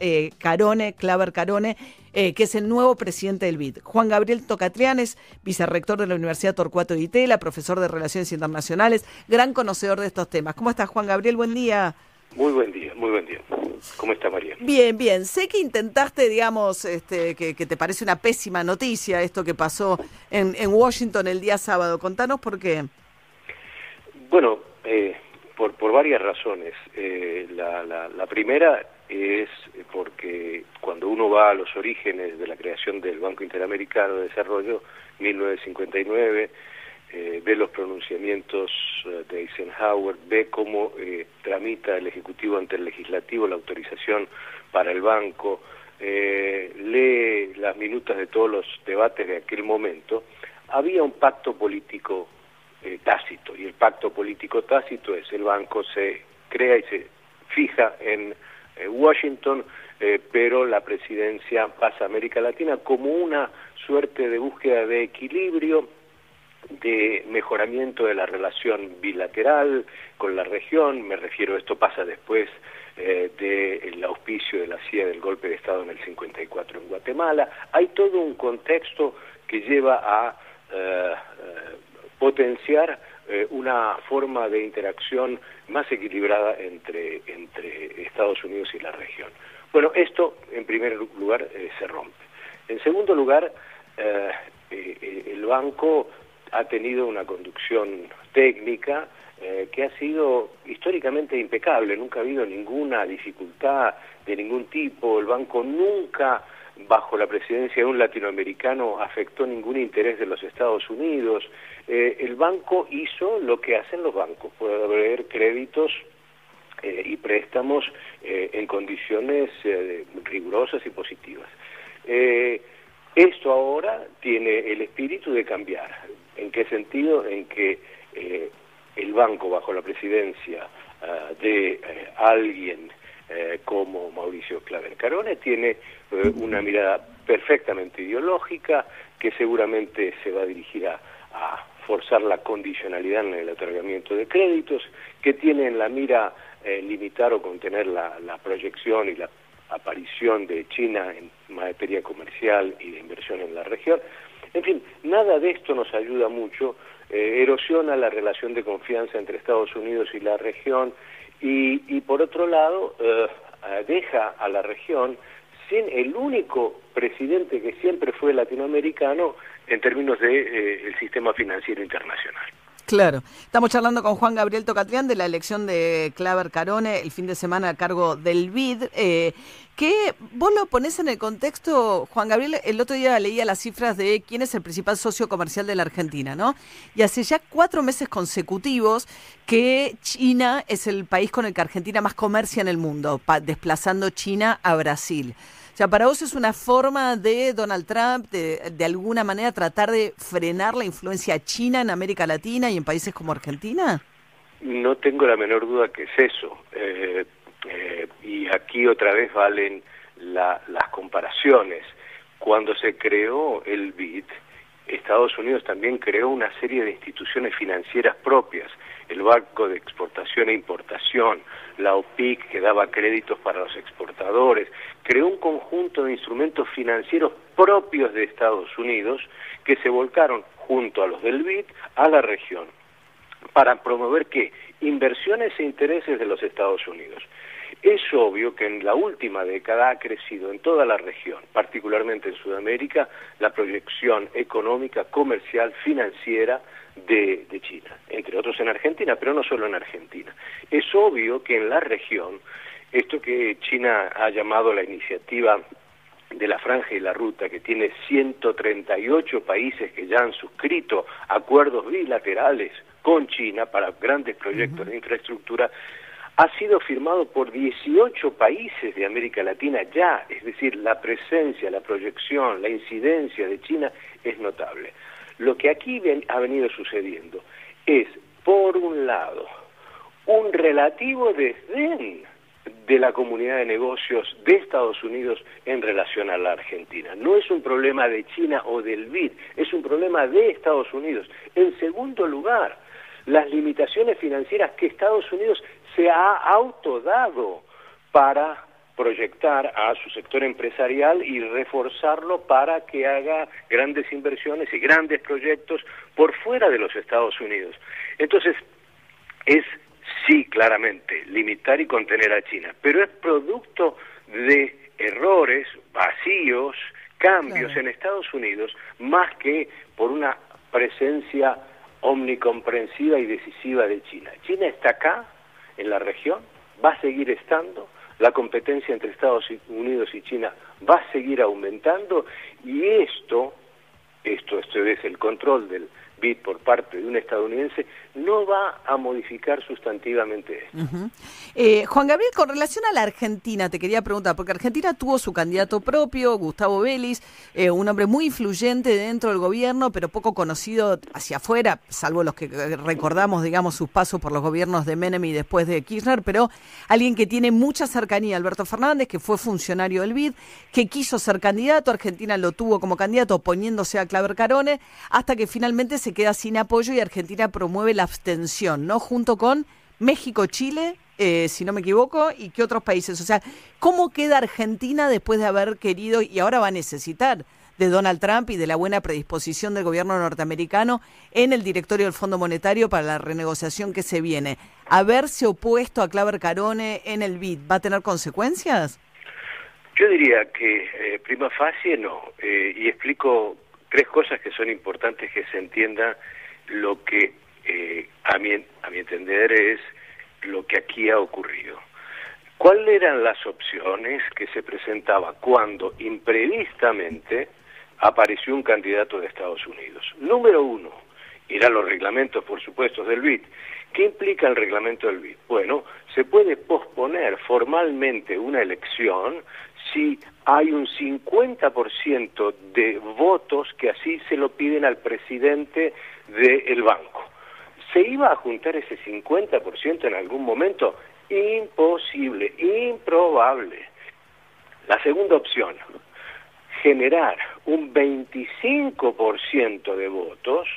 eh, Carone, Claver Carone, eh, que es el nuevo presidente del BID. Juan Gabriel Tocatrianes, vicerrector de la Universidad Torcuato de Itela, profesor de Relaciones Internacionales, gran conocedor de estos temas. ¿Cómo estás, Juan Gabriel? Buen día. Muy buen día, muy buen día. ¿Cómo está María? Bien, bien. Sé que intentaste, digamos, este, que, te parece una pésima noticia esto que pasó en, Washington el día sábado. Contanos por qué. Bueno, eh, por, por varias razones. Eh, la, la, primera es porque cuando uno va a los orígenes de la creación del Banco Interamericano de Desarrollo, 1959, eh, ve los pronunciamientos eh, de Eisenhower, ve cómo eh, tramita el Ejecutivo ante el Legislativo la autorización para el banco, lee las minutas de todos los debates de aquel momento, había un pacto político tácito, y el pacto político tácito es el banco se crea y se fija en Washington, pero la presidencia pasa a América Latina como una suerte de búsqueda de equilibrio de mejoramiento de la relación bilateral con la región, me refiero, esto pasa después eh, del auspicio de la CIA del golpe de Estado en el 54 en Guatemala, hay todo un contexto que lleva a eh, eh, potenciar una forma de interacción más equilibrada entre, entre Estados Unidos y la región. Bueno, esto en primer lugar se rompe. En segundo lugar, el banco ha tenido una conducción técnica eh, que ha sido históricamente impecable, nunca ha habido ninguna dificultad de ningún tipo, el banco nunca bajo la presidencia de un latinoamericano afectó ningún interés de los Estados Unidos, eh, el banco hizo lo que hacen los bancos, haber créditos eh, y préstamos en condiciones rigurosas y positivas. esto ahora tiene el espíritu de cambiar. ¿En qué sentido? En que eh, el banco, bajo la presidencia ah, de eh, alguien eh, como Mauricio Claver Carone, tiene una mirada perfectamente ideológica que seguramente se va a dirigir a, forzar la condicionalidad en el otorgamiento de créditos, que tiene en la mira limitar o contener la, proyección y la aparición de China en materia comercial y de inversión en la región. En fin, nada de esto nos ayuda mucho, eh, erosiona la relación de confianza entre Estados Unidos y la región y, por otro lado eh, deja a la región sin el único presidente que siempre fue latinoamericano en términos del de, eh, sistema financiero internacional. Claro. Estamos charlando con Juan Gabriel Tocatrián de la elección de Claver Carone el fin de semana a cargo del BID. Eh, que vos lo ponés en el contexto, Juan Gabriel, el otro día leía las cifras de quién es el principal socio comercial de la Argentina, ¿no? Y hace ya cuatro meses consecutivos que China es el país con el que Argentina más comercia en el mundo, desplazando China a Brasil. Sea, para vos es una forma de Donald Trump de, de alguna manera tratar de frenar la influencia china en América Latina y en países como Argentina. No tengo la menor duda que es eso. Eh, eh, y aquí otra vez valen las comparaciones. Cuando se creó el BID, Estados Unidos también creó una serie de instituciones financieras propias el Banco de Exportación e Importación, la OPIC que daba créditos para los exportadores, creó un conjunto de instrumentos financieros propios de Estados Unidos que se volcaron junto a los del BID a la región para promover qué? Inversiones e intereses de los Estados Unidos. Es obvio que en la última década ha crecido en toda la región, particularmente en Sudamérica, la proyección económica, comercial, financiera de, China, entre otros en Argentina, pero no solo en Argentina. Es obvio que en la región, esto que China ha llamado la iniciativa de la franja y la ruta, que tiene 138 países que ya han suscrito acuerdos bilaterales con China para grandes proyectos de infraestructura, ha sido firmado por 18 países de América Latina ya, es decir, la presencia, la proyección, la incidencia de China es notable. Lo que aquí ha venido sucediendo es, por un lado, un relativo desdén de la comunidad de negocios de Estados Unidos en relación a la Argentina. No es un problema de China o del BID, es un problema de Estados Unidos. En segundo lugar, las limitaciones financieras que Estados Unidos se ha autodado para proyectar a su sector empresarial y reforzarlo para que haga grandes inversiones y grandes proyectos por fuera de los Estados Unidos. Entonces, es sí, claramente, limitar y contener a China, pero es producto de errores, vacíos, cambios en Estados Unidos, más que por una presencia omnicomprensiva y decisiva de China. China está acá, en la región, va a seguir estando, la competencia entre Estados Unidos y China va a seguir aumentando y esto, esto, esto es el control del por parte de un estadounidense no va a modificar sustantivamente esto. Eh, Juan Gabriel, con relación a la Argentina, te quería preguntar, porque Argentina tuvo su candidato propio, Gustavo Vélez, eh, un hombre muy influyente dentro del gobierno, pero poco conocido hacia afuera, salvo los que recordamos, digamos, sus pasos por los gobiernos de Menem y después de Kirchner, pero alguien que tiene mucha cercanía, Alberto Fernández, que fue funcionario del BID, que quiso ser candidato, Argentina lo tuvo como candidato oponiéndose a Claver Carone, hasta que finalmente se queda sin apoyo y Argentina promueve la abstención, ¿no? Junto con México, Chile, eh, si no me equivoco, y qué otros países. O sea, ¿cómo queda Argentina después de haber querido y ahora va a necesitar de Donald Trump y de la buena predisposición del gobierno norteamericano en el directorio del Fondo Monetario para la renegociación que se viene? ¿Haberse opuesto a Claver Carone en el BID va a tener consecuencias? Yo diría que eh, prima facie no, eh, y explico tres cosas que son importantes que se entienda lo que eh, a, mi, a mi entender es lo que aquí ha ocurrido. ¿Cuáles eran las opciones que se presentaba cuando imprevistamente apareció un candidato de Estados Unidos? Número uno, ir a los reglamentos, por supuesto, del BID. ¿Qué implica el reglamento del BID? Bueno, se puede posponer formalmente una elección si hay un 50% de votos que así se lo piden al presidente del banco. ¿Se iba a juntar ese 50% en algún momento? Imposible, improbable. La segunda opción, generar un 25% de votos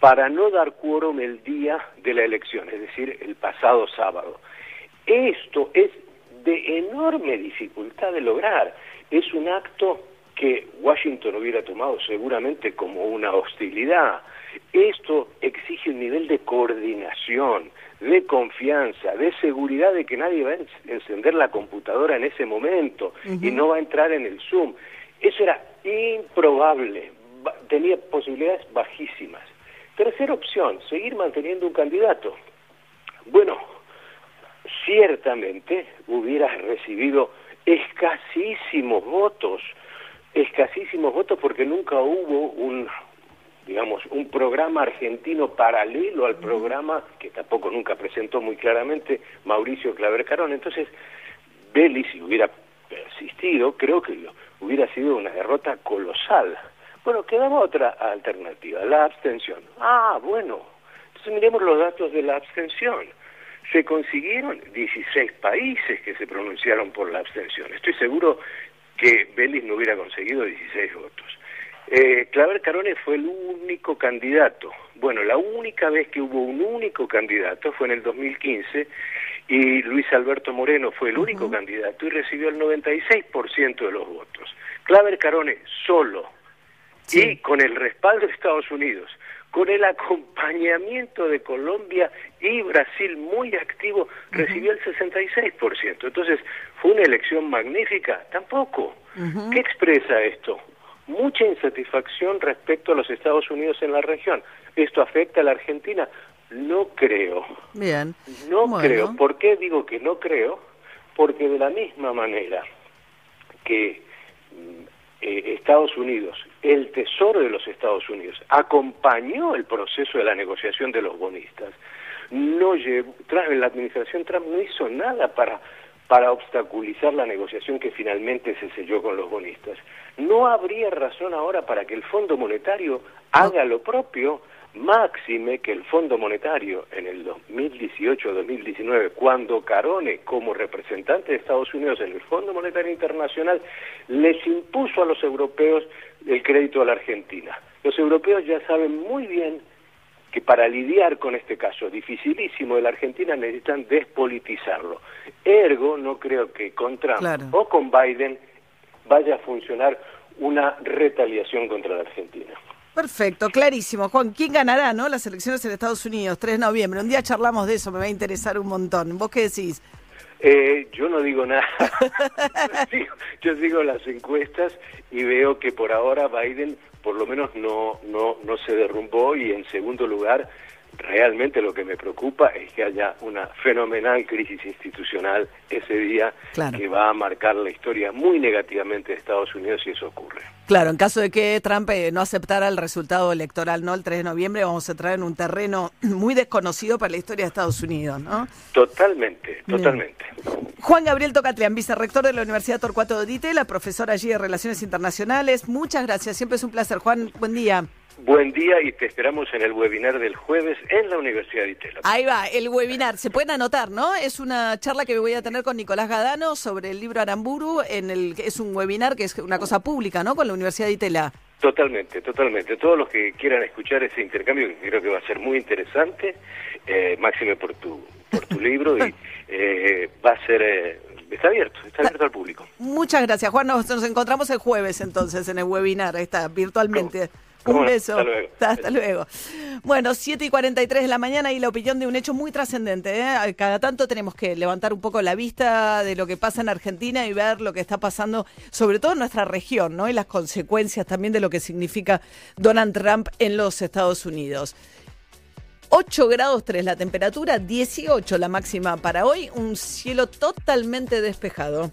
para no dar quórum el día de la elección, es decir, el pasado sábado. Esto es de enorme dificultad de lograr. Es un acto que Washington hubiera tomado seguramente como una hostilidad. Esto exige un nivel de coordinación, de confianza, de seguridad de que nadie va a encender la computadora en ese momento y no va a entrar en el Zoom. Eso era improbable, tenía posibilidades bajísimas. Tercera opción, seguir manteniendo un candidato. Bueno, ciertamente hubiera recibido escasísimos votos, escasísimos votos porque nunca hubo un digamos un programa argentino paralelo al programa que tampoco nunca presentó muy claramente Mauricio Claver Carón. Entonces, Belli si hubiera persistido, creo que hubiera sido una derrota colosal. Bueno, quedaba otra alternativa, la abstención. Ah, bueno, entonces miremos los datos de la abstención se consiguieron 16 países que se pronunciaron por la abstención. Estoy seguro que Vélez no hubiera conseguido 16 votos. Eh, Claver Carone fue el único candidato. Bueno, la única vez que hubo un único candidato fue en el 2015 y Luis Alberto Moreno fue el único candidato y recibió el 96% de los votos. Claver Carone solo y con el respaldo de Estados Unidos con el acompañamiento de Colombia y Brasil muy activo, recibió el 66%. Entonces, ¿fue una elección magnífica? Tampoco. ¿Qué expresa esto? Mucha insatisfacción respecto a los Estados Unidos en la región. ¿Esto afecta a la Argentina? No creo. Bien. No creo. ¿Por qué digo que no creo? Porque de la misma manera que mm, eh, Estados Unidos, el Tesoro de los Estados Unidos, acompañó el proceso de la negociación de los bonistas. No llevó, la administración Trump no hizo nada para, para obstaculizar la negociación que finalmente se selló con los bonistas. No habría razón ahora para que el Fondo Monetario haga lo propio máxime que el Fondo Monetario en el 2018-2019, cuando Carone, como representante de Estados Unidos en el Fondo Monetario Internacional, les impuso a los europeos el crédito a la Argentina. Los europeos ya saben muy bien que para lidiar con este caso dificilísimo de la Argentina necesitan despolitizarlo. Ergo, no creo que con Trump o con Biden vaya a funcionar una retaliación contra la Argentina. Perfecto, clarísimo. Juan, ¿quién ganará, no? Las elecciones en Estados Unidos, 3 de noviembre. Un día charlamos de eso, me va a interesar un montón. ¿Vos qué decís? Eh, yo no digo nada. yo sigo las encuestas y veo que por ahora Biden por lo menos no, no, no se derrumbó y en segundo lugar realmente lo que me preocupa es que haya una fenomenal crisis institucional ese día que va a marcar la historia muy negativamente de Estados Unidos si eso ocurre. Claro, en caso de que Trump eh, no aceptara el resultado electoral, ¿no? El 3 de noviembre vamos a entrar en un terreno muy desconocido para la historia de Estados Unidos, ¿no? Totalmente, totalmente. Juan Gabriel Tocatlián, vicerrector de la Universidad Torcuato de Itela, profesor allí de Relaciones Internacionales. Muchas gracias, siempre es un placer. Juan, buen día. Buen día y te esperamos en el webinar del jueves en la Universidad de Itela. Ahí va, el webinar. Se pueden anotar, ¿no? Es una charla que voy a tener con Nicolás Gadano sobre el libro Aramburu. En el, es un webinar que es una cosa pública, ¿no? Con la Universidad de Itela. Totalmente, totalmente. Todos los que quieran escuchar ese intercambio, que creo que va a ser muy interesante, eh, máxime por tu, por tu libro, y eh, va a ser... Eh, está abierto, está abierto al público. Muchas gracias, Juan. Nos, encontramos el jueves entonces en el webinar, está virtualmente. Un beso. Hasta luego. Bueno, 7 y 43 de la mañana y la opinión de un hecho muy trascendente. ¿eh? Cada tanto tenemos que levantar un poco la vista de lo que pasa en Argentina y ver lo que está pasando, sobre todo en nuestra región, ¿no? Y las consecuencias también de lo que significa Donald Trump en los Estados Unidos. 8 grados 3 la temperatura, 18 la máxima para hoy, un cielo totalmente despejado.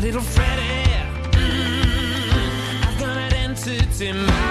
little Freddie. Mm, I've got an entity mind.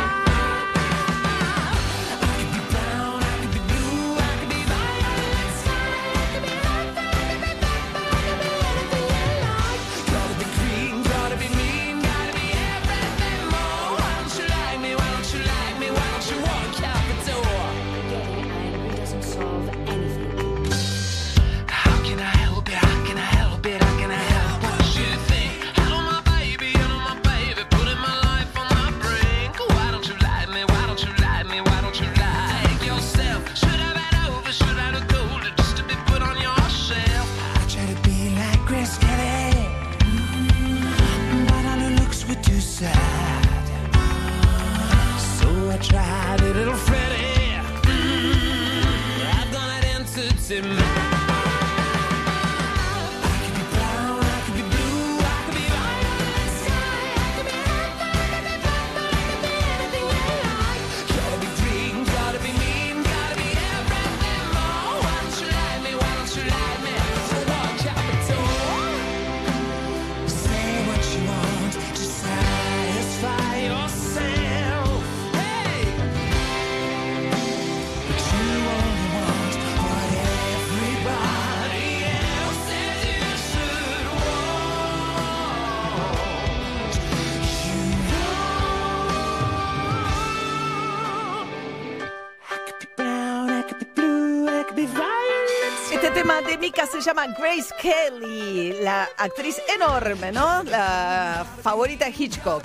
Se llama Grace Kelly, la actriz enorme, ¿no? La favorita de Hitchcock.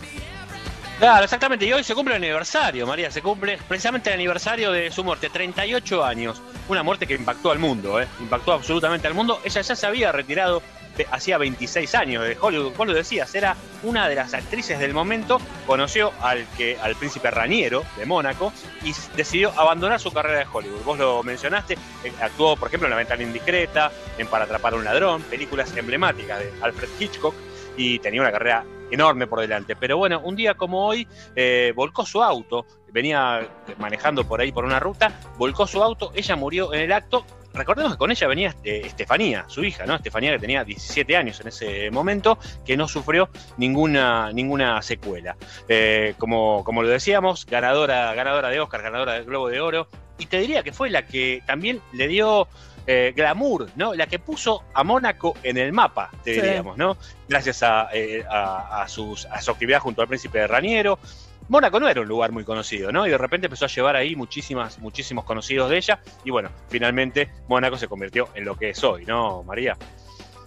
Claro, exactamente. Y hoy se cumple el aniversario, María. Se cumple precisamente el aniversario de su muerte, 38 años. Una muerte que impactó al mundo, ¿eh? Impactó absolutamente al mundo. Ella ya se había retirado hacía 26 años de Hollywood. Vos lo decías, era una de las actrices del momento. Conoció al, que, al príncipe Raniero de Mónaco y decidió abandonar su carrera de Hollywood. Vos lo mencionaste, eh, actuó, por ejemplo, en La ventana indiscreta, en Para atrapar a un ladrón, películas emblemáticas de Alfred Hitchcock y tenía una carrera enorme por delante. Pero bueno, un día como hoy eh, volcó su auto, venía manejando por ahí por una ruta, volcó su auto, ella murió en el acto recordemos que con ella venía eh, Estefanía, su hija, ¿no? Estefanía que tenía 17 años en ese momento, que no sufrió ninguna, ninguna secuela. Eh, como, como lo decíamos, ganadora, ganadora de Oscar, ganadora del Globo de Oro, y te diría que fue la que también le dio eh, glamour, ¿no? La que puso a Mónaco en el mapa, te diríamos, ¿no? Gracias a, sus, a su actividad junto al príncipe de Raniero, Mónaco no era un lugar muy conocido, ¿no? Y de repente empezó a llevar ahí muchísimas, muchísimos conocidos de ella. Y bueno, finalmente Mónaco se convirtió en lo que es hoy, ¿no, María?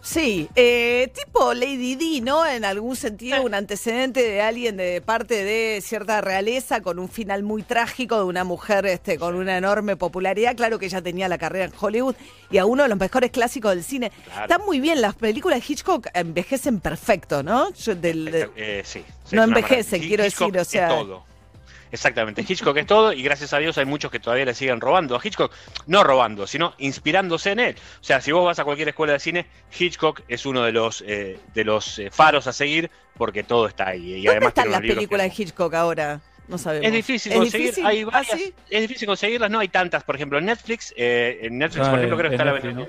Sí, eh, tipo Lady D, ¿no? En algún sentido, un antecedente de alguien de parte de cierta realeza, con un final muy trágico de una mujer este, con una enorme popularidad. Claro que ella tenía la carrera en Hollywood y a uno de los mejores clásicos del cine. Están muy bien, las películas de Hitchcock envejecen perfecto, ¿no? Eh, sí, No envejecen, quiero decir, o sea. Todo. Exactamente, Hitchcock es todo y gracias a Dios hay muchos que todavía le siguen robando a Hitchcock, no robando, sino inspirándose en él. O sea, si vos vas a cualquier escuela de cine, Hitchcock es uno de los, eh, de los eh, faros a seguir porque todo está ahí. Y ¿Dónde están las películas de Hitchcock ahora? No sabemos. Es difícil conseguir, hay ¿Ah, varias, es difícil conseguirlas, no hay tantas, por ejemplo, en Netflix, eh, en Netflix, por ejemplo, creo que está la no,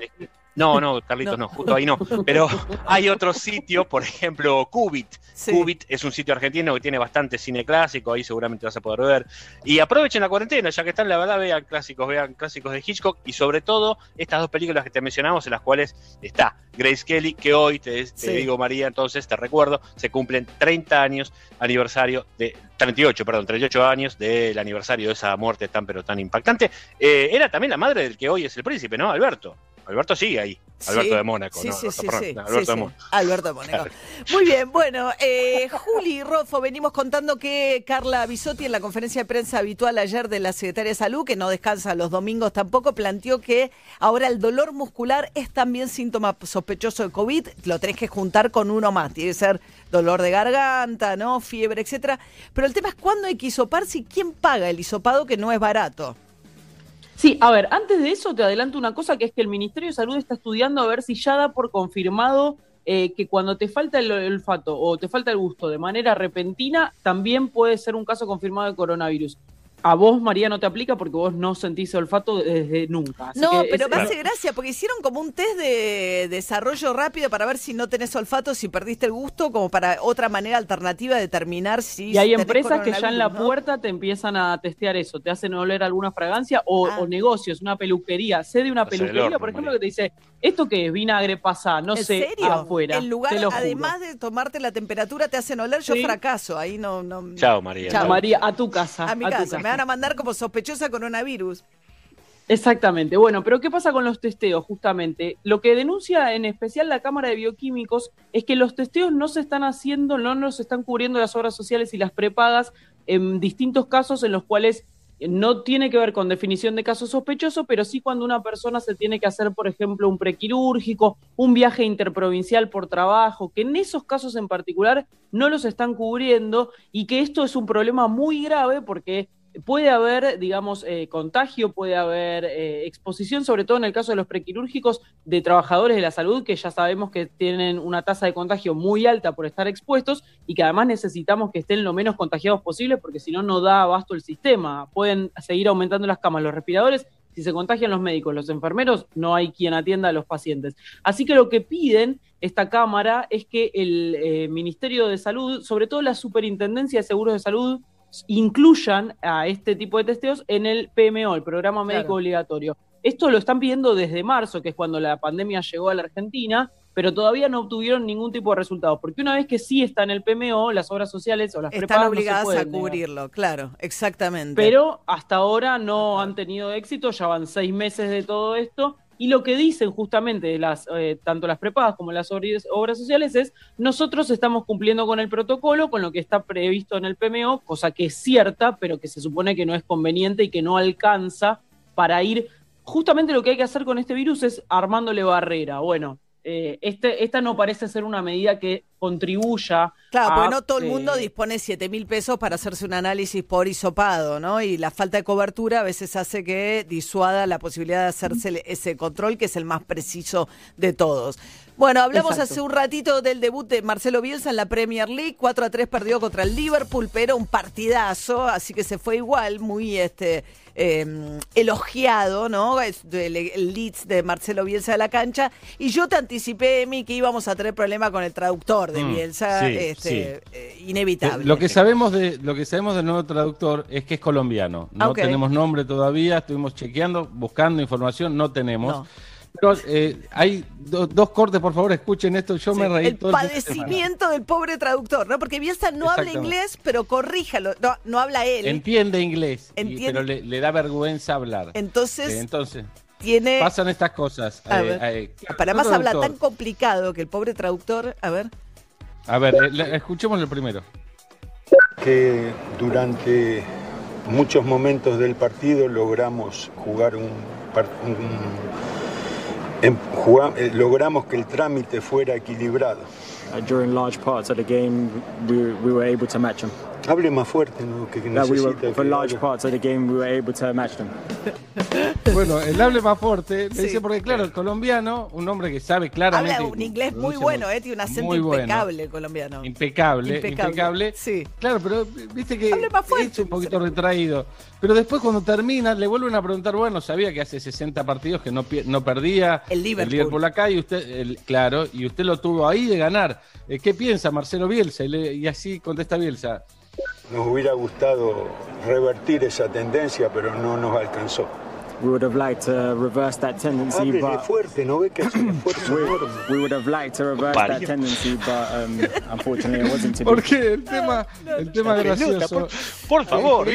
no, Carlitos, no, justo ahí no. Pero hay otro sitio, por ejemplo, Cubit. Cubit es un sitio argentino que tiene bastante cine clásico, ahí seguramente vas a poder ver. Y aprovechen la cuarentena, ya que están, la verdad, vean clásicos, vean clásicos de Hitchcock y sobre todo estas dos películas que te mencionamos, en las cuales está Grace Kelly, que hoy te, digo, María, entonces te recuerdo, se cumplen 30 años aniversario de 38, perdón, 38 años del aniversario de esa muerte tan pero tan impactante. Eh, era también la madre del que hoy es el príncipe, ¿no? Alberto. Alberto sigue ahí. Alberto de Mónaco, sí, ¿no? Sí, sí, Alberto, de Alberto de Mónaco. Muy bien, bueno, eh, Juli Rofo, venimos contando que Carla Bisotti en la conferencia de prensa habitual ayer de la Secretaria de Salud, que no descansa los domingos tampoco, planteó que ahora el dolor muscular es también síntoma sospechoso de COVID, lo tenés que juntar con uno más, tiene que ser dolor de garganta, ¿no? Fiebre, etcétera. Pero el tema es cuándo hay que hisoparse y quién paga el hisopado, que no es barato. Sí, a ver, antes de eso te adelanto una cosa que es que el Ministerio de Salud está estudiando a ver si ya da por confirmado eh, que cuando te falta el olfato o te falta el gusto de manera repentina, también puede ser un caso confirmado de coronavirus a vos, María, no te aplica porque vos no sentís olfato desde nunca. no, pero me hace gracia porque hicieron como un test de desarrollo rápido para ver si no tenés olfato, si perdiste el gusto, como para otra manera alternativa de determinar si. Y hay empresas que ya en la puerta te empiezan a testear eso, te hacen oler alguna fragancia o, ah. negocios, una peluquería. Sé de una peluquería, por ejemplo, que te dice: ¿esto qué es? Vinagre pasa, no sé, afuera. En lugar, además de tomarte la temperatura, te hacen oler, yo fracaso. Ahí no. no Chao, María. Chao, María, a tu casa. A mi casa van a mandar como sospechosa coronavirus. Exactamente. Bueno, pero ¿qué pasa con los testeos? Justamente, lo que denuncia en especial la Cámara de Bioquímicos es que los testeos no se están haciendo, no nos están cubriendo las obras sociales y las prepagas en distintos casos en los cuales no tiene que ver con definición de caso sospechoso, pero sí cuando una persona se tiene que hacer, por ejemplo, un prequirúrgico, un viaje interprovincial por trabajo, que en esos casos en particular no los están cubriendo y que esto es un problema muy grave porque puede haber, digamos, eh, contagio, puede haber eh, exposición, sobre todo en el caso de los prequirúrgicos de trabajadores de la salud, que ya sabemos que tienen una tasa de contagio muy alta por estar expuestos y que además necesitamos que estén lo menos contagiados posible porque si no, no da abasto el sistema. Pueden seguir aumentando las camas, los respiradores. Si se contagian los médicos, los enfermeros, no hay quien atienda a los pacientes. Así que lo que piden esta Cámara es que el eh, Ministerio de Salud, sobre todo la Superintendencia de Seguros de Salud, incluyan a este tipo de testeos en el PMO, el Programa Médico Obligatorio. Esto lo están pidiendo desde marzo, que es cuando la pandemia llegó a la Argentina, pero todavía no obtuvieron ningún tipo de resultado. Porque una vez que sí está en el PMO, las obras sociales o las Están obligadas a cubrirlo, claro, exactamente. Pero hasta ahora no han tenido éxito, ya van seis meses de todo esto y lo que dicen justamente las, eh, tanto las prepagas como las obras sociales es, nosotros estamos cumpliendo con el protocolo, con lo que está previsto en el PMO, cosa que es cierta, pero que se supone que no es conveniente y que no alcanza para ir... Justamente lo que hay que hacer con este virus es armándole barrera. Bueno, eh, este, esta no parece ser una medida que contribuya. Claro, a, porque no todo el mundo eh, dispone 7 mil pesos para hacerse un análisis por hisopado, ¿no? Y la falta de cobertura a veces hace que disuada la posibilidad de hacerse ese control, que es el más preciso de todos. Bueno, hablamos Exacto. hace un ratito del debut de Marcelo Bielsa en la Premier League. 4 a 3 perdió contra el Liverpool, pero un partidazo, así que se fue igual, muy este eh, elogiado, ¿no? El, el Leeds de Marcelo Bielsa de la cancha. Y yo te anticipé, Emi, que íbamos a tener problema con el traductor de Mm, Bielsa, sí, este, eh, inevitable. Lo que sabemos de lo que sabemos del nuevo traductor es que es colombiano. No tenemos nombre todavía, estuvimos chequeando, buscando información, no tenemos. No. Pero eh, hay do- dos cortes, por favor, escuchen esto. Yo Sí, me reí el todo padecimiento del pobre traductor, ¿no? Porque Bielsa no habla inglés, pero corríjalo. No, no habla él. Entiende inglés, y- Entiende- pero le, le da vergüenza hablar. Entonces Eh, entonces, tiene. pasan estas cosas. A Eh, ver. eh, Para más habla tan complicado que el pobre traductor. A ver. A ver, eh, escuchemos el primero. que durante muchos momentos del partido logramos jugar un, un- em- eh, logramos que el trámite fuera equilibrado. Uh, during large parts of the game, we, we were able to match them. Hable más fuerte, ¿no? Que were, necesita for que large parts of the game, we were able to match them. Bueno, el hable más fuerte, le Sí. dice porque claro, el colombiano, un hombre que sabe claramente. Habla un inglés muy bueno, ¿eh? Tiene un acento bueno. impecable el colombiano. Impecable, Impecable, impecable. sí. Claro, pero viste que Hable más fuerte, es un poquito retraído. Pero después cuando termina, le vuelven a preguntar, bueno, sabía que hace 60 partidos que no, no perdía El Liverpool. acá y usted, el- claro, y usted lo tuvo ahí de ganar. Eh, ¿Qué piensa Marcelo Bielsa? Y, le- y así contesta Bielsa. Nos hubiera gustado revertir esa tendencia, pero no nos alcanzó. We would have liked to reverse that tendency, Háblele but fuerte, ¿no ve que es un esfuerzo enorme? we would have liked to reverse that tendency, but um, unfortunately it wasn't to be. Porque el tema, el tema gracioso. Por favor,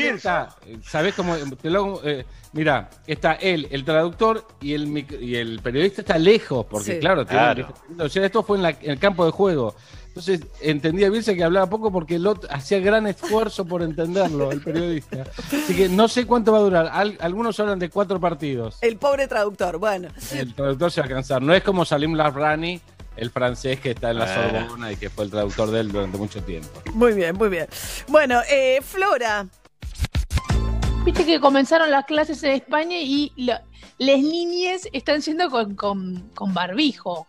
¿Sabés cómo? Te lo, eh, mira, está él, el traductor y el, mic- y el periodista está lejos, porque Sí. claro, tiene- Claro. o sea, esto fue en, la- en el campo de juego. Entonces entendía Bielsa que hablaba poco porque el otro hacía gran esfuerzo por entenderlo, el periodista. Así que no sé cuánto va a durar. Al- algunos hablan de cuatro partidos. El pobre traductor. Bueno. El traductor se va a cansar. No es como Salim Labrani, el francés que está en la Ah. Sorbona y que fue el traductor de él durante mucho tiempo. Muy bien, muy bien. Bueno, eh, Flora. Viste que comenzaron las clases en España y lo- las niñas están siendo con, con- con barbijo,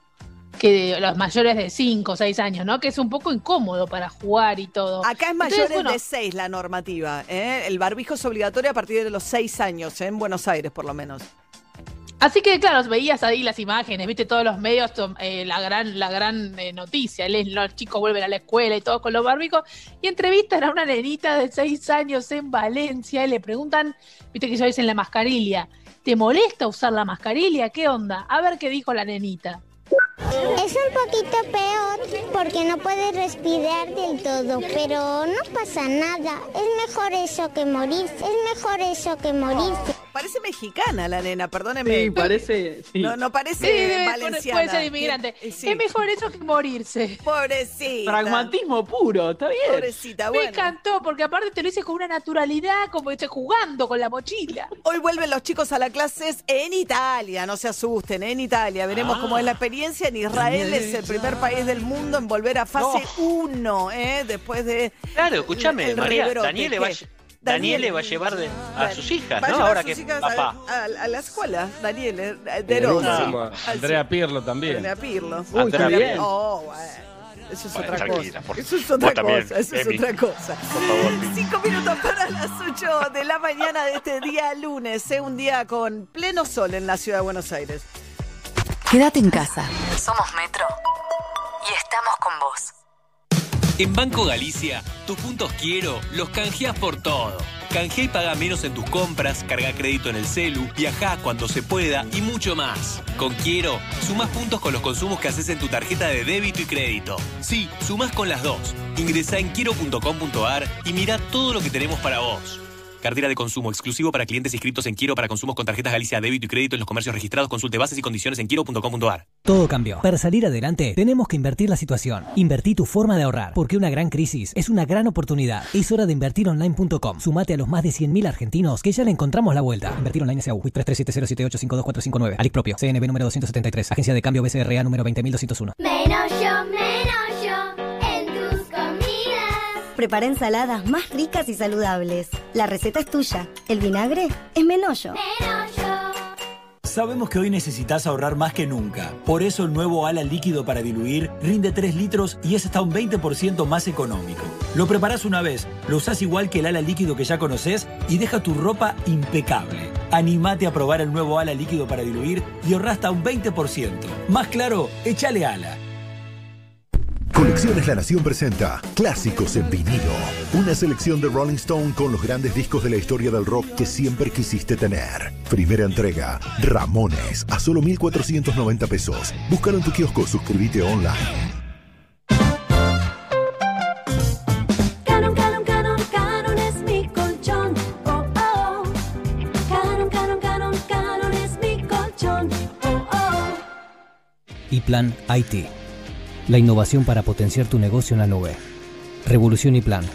que los mayores de 5 o 6 años, ¿no? Que es un poco incómodo para jugar y todo. Acá es Entonces, mayores bueno, de 6 la normativa. ¿eh? El barbijo es obligatorio a partir de los 6 años, ¿eh? en Buenos Aires por lo menos. Así que, claro, veías ahí las imágenes, viste todos los medios, eh, la gran, la gran eh, noticia, los chicos vuelven a la escuela y todos con los barbijos, y entrevistan a una nenita de seis años en Valencia y le preguntan, viste que ellos dicen la mascarilla, ¿te molesta usar la mascarilla? ¿Qué onda? A ver qué dijo la nenita. Es un poquito peor porque no puedes respirar del todo, pero no pasa nada. Es mejor eso que morir. Es mejor eso que morir. Parece mexicana la nena, perdóneme. Sí, parece. sí. No, no Sí, parece debe- valenciana. puede ser inmigrante. Sí. Es mejor eso que morirse. Pobrecita. Pragmatismo puro, está bien. Pobrecita, Me bueno. encantó, porque aparte te lo hice con una naturalidad, como estoy jugando con la mochila. Hoy vuelven los chicos a las clases en Italia, no se asusten, en Italia. Veremos cómo es la experiencia. Israel es el primer país del mundo en volver a fase 1, ¿eh? después de. Claro, escúchame, el María, rebrote, Daniele ¿qué? va, Daniele va a llevar de- a sus hijas, Va ¿no? Ahora a que papá. A, a- a la escuela, Daniel, eh, de Andrea Pirlo también. Andrea Pirlo. Uy, Andrea bien. Oh, bueno. Eso es Bueno, otra cosa. por- Eso es otra también, cosa. Eso es otra cosa. Cinco minutos para las ocho de la mañana de este día lunes. ¿eh? Un día con pleno sol en la ciudad de Buenos Aires. Quédate en casa. Somos Metro y estamos con vos. En Banco Galicia, tus puntos quiero los canjeás por todo. Canjea y paga menos en tus compras, carga crédito en el celu, viaja cuando se pueda y mucho más. Con Quiero, sumás puntos con los consumos que haces en tu tarjeta de débito y crédito. Sí, sumás con las dos. Ingresá en quiero.com.ar y mira todo lo que tenemos para vos. Cartera de consumo exclusivo para clientes inscritos en Quiero para consumos con tarjetas Galicia débito y crédito en los comercios registrados. Consulte bases y condiciones en quiero.com.ar. Todo cambió. Para salir adelante, tenemos que invertir la situación. Invertí tu forma de ahorrar, porque una gran crisis es una gran oportunidad. Es hora de invertironline.com. Sumate a los más de 100.000 argentinos que ya le encontramos la vuelta. Invertir online SAU. 337078525459. Alic propio. CNB número 273. Agencia de cambio BCRA número 20201. Menos yo, menos yo. Prepara ensaladas más ricas y saludables. La receta es tuya. El vinagre es Menollo. Sabemos que hoy necesitas ahorrar más que nunca. Por eso el nuevo ala líquido para diluir rinde 3 litros y es hasta un 20% más económico. Lo preparas una vez, lo usás igual que el ala líquido que ya conoces y deja tu ropa impecable. Animate a probar el nuevo ala líquido para diluir y ahorra hasta un 20%. Más claro, échale ala. Colecciones La Nación presenta Clásicos en vinilo. Una selección de Rolling Stone con los grandes discos de la historia del rock que siempre quisiste tener. Primera entrega, Ramones, a solo 1.490 pesos. Búscalo en tu kiosco, suscríbete online. Canon, canon, canon, canon es mi colchón. Oh, oh. Canon, canon, canon, canon es mi colchón. Oh, oh. Y Plan IT. La innovación para potenciar tu negocio en la nube. Revolución y Plan.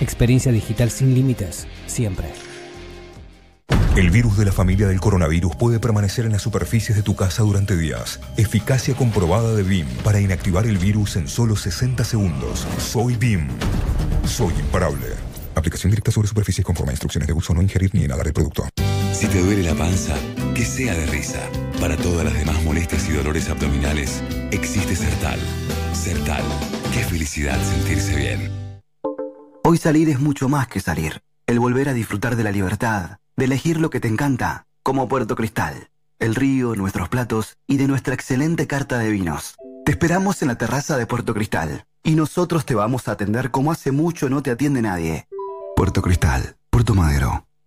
Experiencia digital sin límites, siempre. El virus de la familia del coronavirus puede permanecer en las superficies de tu casa durante días. Eficacia comprobada de BIM para inactivar el virus en solo 60 segundos. Soy BIM. Soy imparable. Aplicación directa sobre superficies conforme a instrucciones de uso, no ingerir ni inhalar el producto. Si te duele la panza, que sea de risa. Para todas las demás molestias y dolores abdominales, existe Sertal. Sertal. Qué felicidad sentirse bien. Hoy salir es mucho más que salir. El volver a disfrutar de la libertad, de elegir lo que te encanta, como Puerto Cristal, el río, nuestros platos y de nuestra excelente carta de vinos. Te esperamos en la terraza de Puerto Cristal y nosotros te vamos a atender como hace mucho no te atiende nadie. Puerto Cristal, Puerto Madero.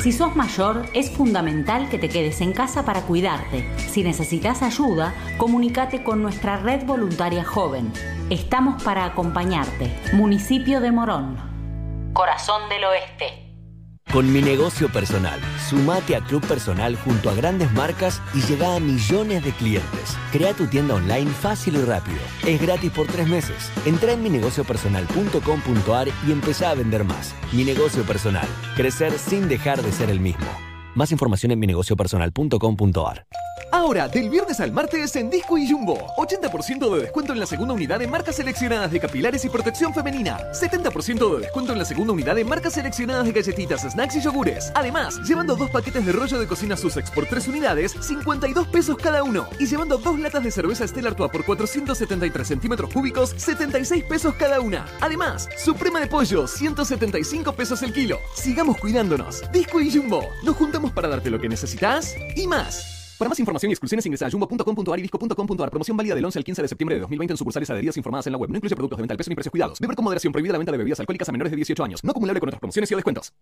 Si sos mayor, es fundamental que te quedes en casa para cuidarte. Si necesitas ayuda, comunícate con nuestra red voluntaria joven. Estamos para acompañarte. Municipio de Morón. Corazón del Oeste. Con mi negocio personal, sumate a Club Personal junto a grandes marcas y llega a millones de clientes. Crea tu tienda online fácil y rápido. Es gratis por tres meses. Entra en minegociopersonal.com.ar y empezá a vender más. Mi negocio personal. Crecer sin dejar de ser el mismo. Más información en minegociopersonal.com.ar. Ahora, del viernes al martes en Disco y Jumbo. 80% de descuento en la segunda unidad de marcas seleccionadas de capilares y protección femenina. 70% de descuento en la segunda unidad de marcas seleccionadas de galletitas, snacks y yogures. Además, llevando dos paquetes de rollo de cocina Sussex por tres unidades, 52 pesos cada uno. Y llevando dos latas de cerveza Stella Artois por 473 centímetros cúbicos, 76 pesos cada una. Además, suprema de pollo, 175 pesos el kilo. Sigamos cuidándonos. Disco y Jumbo. Nos juntamos para darte lo que necesitas y más. Para más información y exclusiones ingresa a jumbo.com.ar y. Promoción válida del 11 al 15 de septiembre de 2020 en sucursales adheridas informadas en la web. No incluye productos de venta al peso ni precios cuidados. Beber con moderación. Prohibida la venta de bebidas alcohólicas a menores de 18 años. No acumulable con otras promociones y descuentos.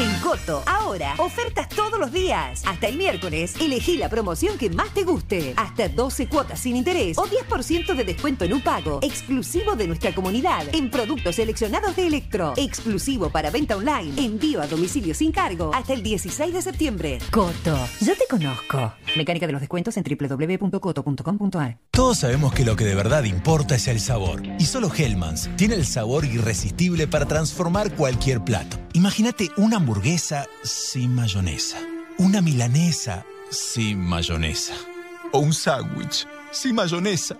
En Coto, ahora, ofertas todos los días. Hasta el miércoles, elegí la promoción que más te guste. Hasta 12 cuotas sin interés o 10% de descuento en un pago. Exclusivo de nuestra comunidad. En productos seleccionados de Electro. Exclusivo para venta online. Envío a domicilio sin cargo. Hasta el 16 de septiembre. Coto, yo te conozco. Mecánica de los descuentos en www.coto.com.ar. Todos sabemos que lo que de verdad importa es el sabor. Y solo Hellmann's tiene el sabor irresistible para transformar cualquier plato. Imagínate una hamburguesa sin mayonesa. Una milanesa sin mayonesa. O un sándwich sin mayonesa.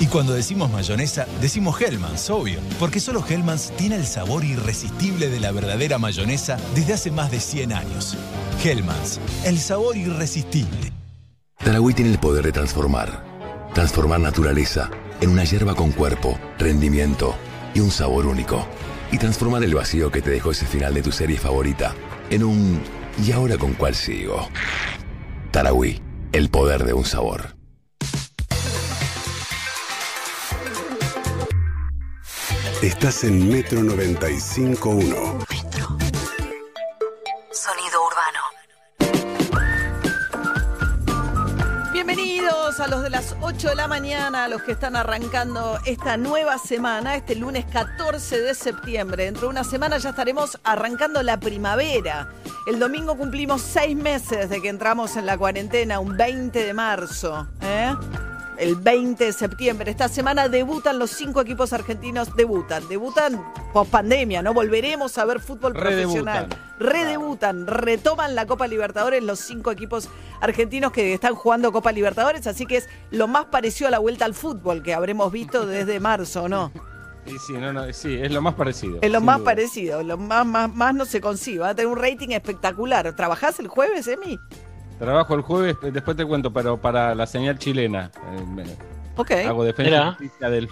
Y cuando decimos mayonesa, decimos Hellmann's, obvio. Porque solo Hellmann's tiene el sabor irresistible de la verdadera mayonesa desde hace más de 100 años. Hellmann's, el sabor irresistible. Tarahui tiene el poder de transformar. Transformar naturaleza en una hierba con cuerpo, rendimiento y un sabor único. Y transformar el vacío que te dejó ese final de tu serie favorita en un ¿y ahora con cuál sigo? Tarahui, el poder de un sabor. Estás en Metro 95.1. 8 8 de la mañana, los que están arrancando esta nueva semana, este lunes 14 de septiembre. Dentro de una semana ya estaremos arrancando la primavera. El domingo cumplimos seis meses de que entramos en la cuarentena, un 20 de marzo. ¿eh? El 20 de septiembre. Esta semana debutan los cinco equipos argentinos. Debutan. Debutan post pandemia, ¿no? Volveremos a ver fútbol profesional. Redebutan, retoman la Copa Libertadores los cinco equipos argentinos que están jugando Copa Libertadores, así que es lo más parecido a la vuelta al fútbol que habremos visto desde marzo, ¿no? Sí, sí, no, no, sí, es lo más parecido. Es lo más duda. parecido, lo más, más, más no se consigue. Va a tener un rating espectacular. ¿Trabajás el jueves, Emi? Trabajo el jueves, después te cuento, pero para la señal chilena. Eh, Ok. Hago defensa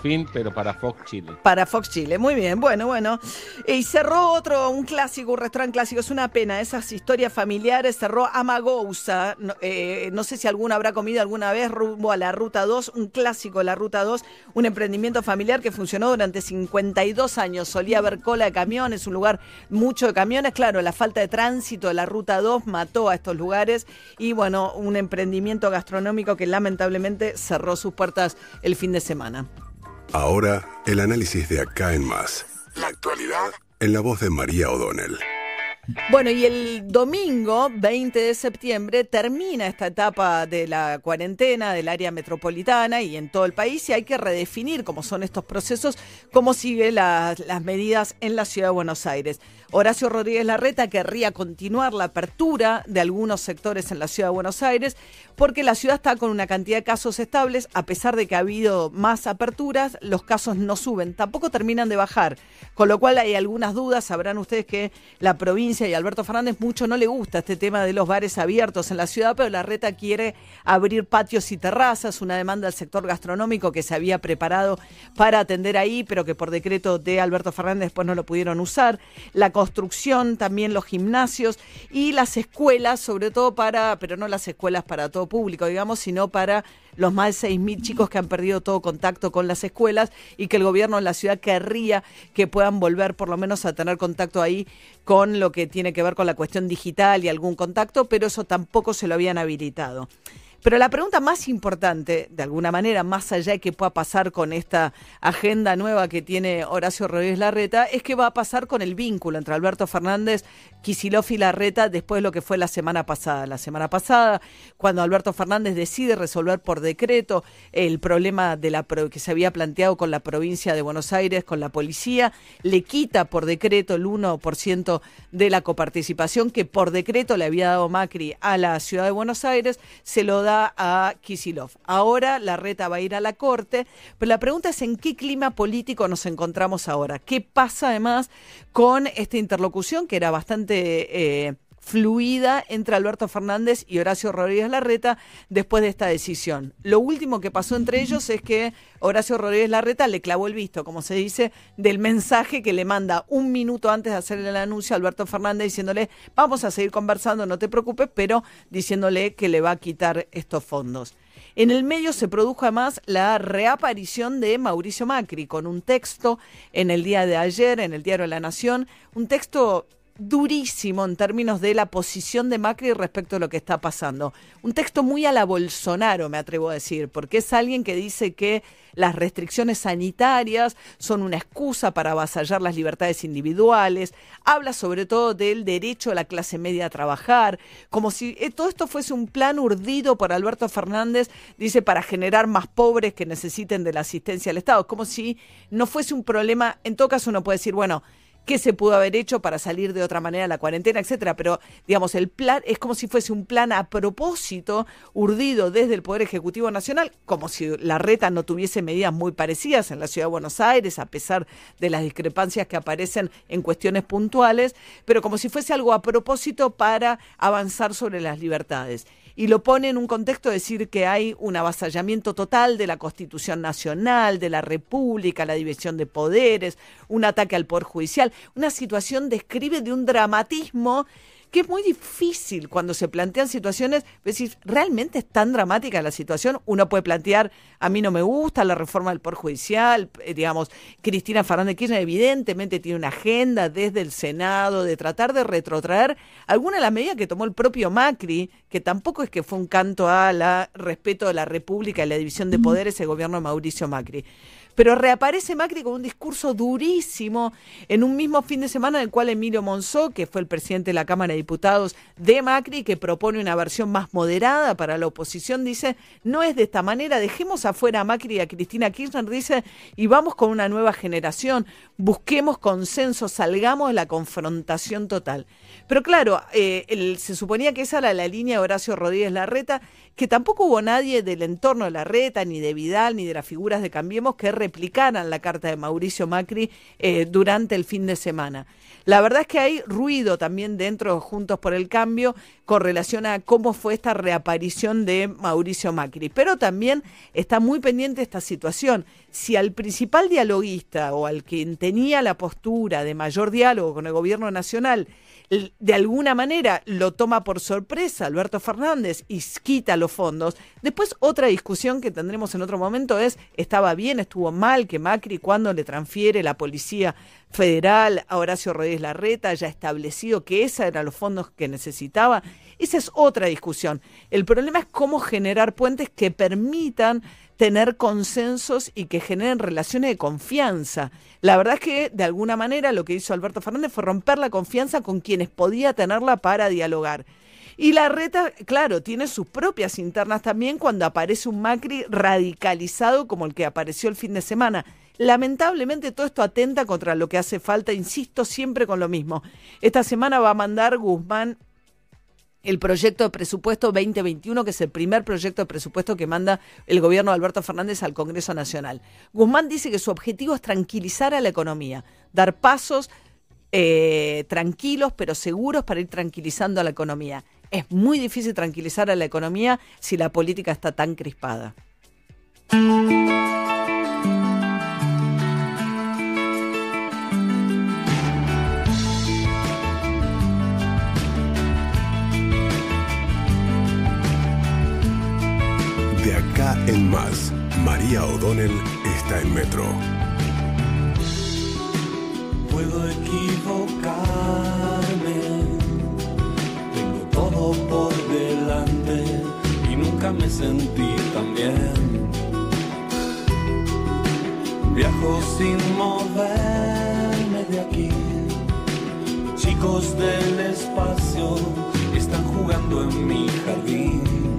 fin, pero para Fox Chile. Para Fox Chile, muy bien, bueno, bueno. Y cerró otro, un clásico, un restaurante clásico, es una pena, esas historias familiares, cerró Amagousa, no, eh, no sé si alguno habrá comido alguna vez rumbo a la Ruta 2, un clásico de la Ruta 2, un emprendimiento familiar que funcionó durante 52 años, solía haber cola de camiones, un lugar mucho de camiones, claro, la falta de tránsito de la Ruta 2 mató a estos lugares. Y bueno, un emprendimiento gastronómico que lamentablemente cerró sus puertas el fin de semana. Ahora, el análisis de acá en más. La actualidad en la voz de María O'Donnell. Bueno, y el domingo 20 de septiembre termina esta etapa de la cuarentena del área metropolitana y en todo el país y hay que redefinir cómo son estos procesos, cómo siguen las, las medidas en la ciudad de Buenos Aires. Horacio Rodríguez Larreta querría continuar la apertura de algunos sectores en la ciudad de Buenos Aires porque la ciudad está con una cantidad de casos estables, a pesar de que ha habido más aperturas, los casos no suben, tampoco terminan de bajar, con lo cual hay algunas dudas, sabrán ustedes que la provincia y Alberto Fernández mucho no le gusta este tema de los bares abiertos en la ciudad, pero Larreta quiere abrir patios y terrazas, una demanda del sector gastronómico que se había preparado para atender ahí, pero que por decreto de Alberto Fernández después no lo pudieron usar, la construcción, también los gimnasios y las escuelas, sobre todo para, pero no las escuelas para todo público, digamos, sino para los más de 6.000 chicos que han perdido todo contacto con las escuelas y que el gobierno de la ciudad querría que puedan volver por lo menos a tener contacto ahí con lo que tiene que ver con la cuestión digital y algún contacto, pero eso tampoco se lo habían habilitado. Pero la pregunta más importante, de alguna manera, más allá de qué pueda pasar con esta agenda nueva que tiene Horacio Rodríguez Larreta, es qué va a pasar con el vínculo entre Alberto Fernández, Kicillof y Larreta después de lo que fue la semana pasada. La semana pasada, cuando Alberto Fernández decide resolver por decreto el problema de la que se había planteado con la provincia de Buenos Aires, con la policía, le quita por decreto el 1% de la coparticipación que por decreto le había dado Macri a la ciudad de Buenos Aires, se lo da a Kisilov. Ahora la reta va a ir a la corte, pero la pregunta es en qué clima político nos encontramos ahora. ¿Qué pasa además con esta interlocución que era bastante... eh, fluida entre Alberto Fernández y Horacio Rodríguez Larreta después de esta decisión. Lo último que pasó entre ellos es que Horacio Rodríguez Larreta le clavó el visto, como se dice, del mensaje que le manda un minuto antes de hacer el anuncio a Alberto Fernández diciéndole, vamos a seguir conversando, no te preocupes, pero diciéndole que le va a quitar estos fondos. En el medio se produjo además la reaparición de Mauricio Macri con un texto en el día de ayer, en el diario La Nación, un texto durísimo en términos de la posición de Macri respecto a lo que está pasando. Un texto muy a la Bolsonaro, me atrevo a decir, porque es alguien que dice que las restricciones sanitarias son una excusa para avasallar las libertades individuales, habla sobre todo del derecho de la clase media a trabajar, como si eh, todo esto fuese un plan urdido por Alberto Fernández, dice, para generar más pobres que necesiten de la asistencia del Estado, como si no fuese un problema, en todo caso uno puede decir, bueno, qué se pudo haber hecho para salir de otra manera la cuarentena, etcétera, pero digamos, el plan es como si fuese un plan a propósito urdido desde el Poder Ejecutivo Nacional, como si la reta no tuviese medidas muy parecidas en la Ciudad de Buenos Aires, a pesar de las discrepancias que aparecen en cuestiones puntuales, pero como si fuese algo a propósito para avanzar sobre las libertades y lo pone en un contexto de decir que hay un avasallamiento total de la Constitución Nacional, de la República, la división de poderes, un ataque al Poder Judicial, una situación describe de un dramatismo que es muy difícil cuando se plantean situaciones, decir, ¿realmente es tan dramática la situación? Uno puede plantear, a mí no me gusta la reforma del Poder Judicial, eh, digamos, Cristina Fernández Kirchner evidentemente tiene una agenda desde el Senado de tratar de retrotraer alguna de las medidas que tomó el propio Macri, que tampoco es que fue un canto a la respeto de la República y la división de poderes el gobierno de Mauricio Macri. Pero reaparece Macri con un discurso durísimo en un mismo fin de semana en el cual Emilio Monzó, que fue el presidente de la Cámara de Diputados de Macri, que propone una versión más moderada para la oposición, dice, no es de esta manera, dejemos afuera a Macri y a Cristina Kirchner, dice, y vamos con una nueva generación, busquemos consenso, salgamos de la confrontación total. Pero claro, eh, se suponía que esa era la línea de Horacio Rodríguez Larreta, que tampoco hubo nadie del entorno de Larreta, ni de Vidal, ni de las figuras de Cambiemos que replicaran la carta de Mauricio Macri eh, durante el fin de semana. La verdad es que hay ruido también dentro de Juntos por el Cambio con relación a cómo fue esta reaparición de Mauricio Macri. Pero también está muy pendiente esta situación. Si al principal dialoguista o al quien tenía la postura de mayor diálogo con el gobierno nacional de alguna manera lo toma por sorpresa Alberto Fernández y quita los fondos. Después otra discusión que tendremos en otro momento es, ¿estaba bien, estuvo mal que Macri cuando le transfiere la Policía Federal a Horacio Rodríguez Larreta haya establecido que esos eran los fondos que necesitaba? Esa es otra discusión. El problema es cómo generar puentes que permitan tener consensos y que generen relaciones de confianza. La verdad es que de alguna manera lo que hizo Alberto Fernández fue romper la confianza con quienes podía tenerla para dialogar. Y la reta, claro, tiene sus propias internas también cuando aparece un Macri radicalizado como el que apareció el fin de semana. Lamentablemente todo esto atenta contra lo que hace falta, insisto siempre con lo mismo. Esta semana va a mandar Guzmán el proyecto de presupuesto 2021, que es el primer proyecto de presupuesto que manda el gobierno de Alberto Fernández al Congreso Nacional. Guzmán dice que su objetivo es tranquilizar a la economía, dar pasos eh, tranquilos pero seguros para ir tranquilizando a la economía. Es muy difícil tranquilizar a la economía si la política está tan crispada. En más, María O'Donnell está en Metro. Puedo equivocarme, tengo todo por delante y nunca me sentí tan bien. Viajo sin moverme de aquí, chicos del espacio están jugando en mi jardín.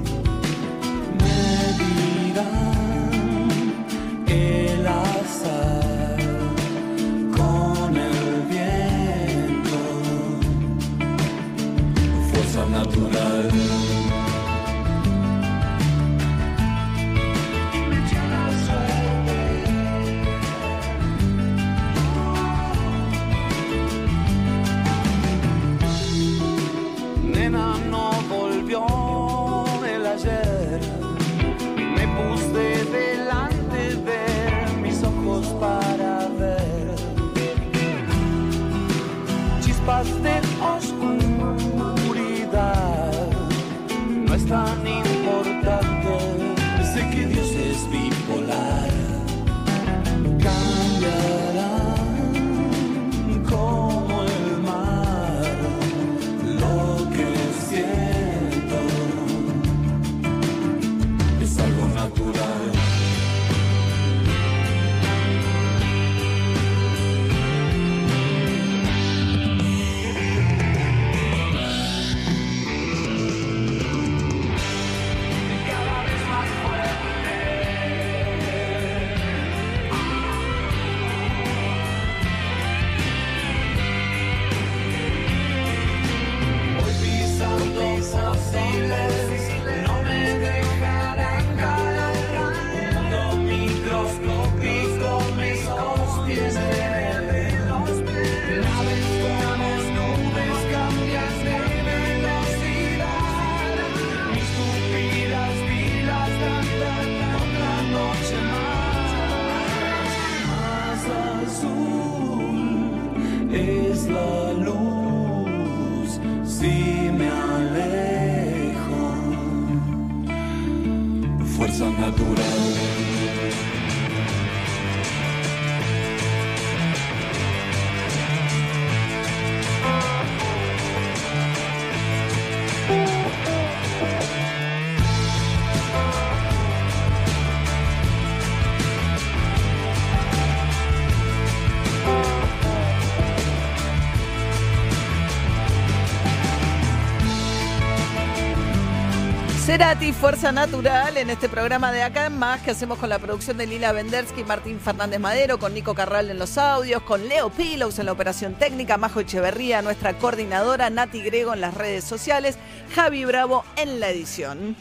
Cerati, Fuerza Natural, en este programa de Acá en Más que hacemos con la producción de Lila Vendersky Martín Fernández Madero, con Nico Carral en los audios, con Leo Pilos en la operación técnica, Majo Echeverría, nuestra coordinadora, Nati Grego en las redes sociales, Javi Bravo en la edición.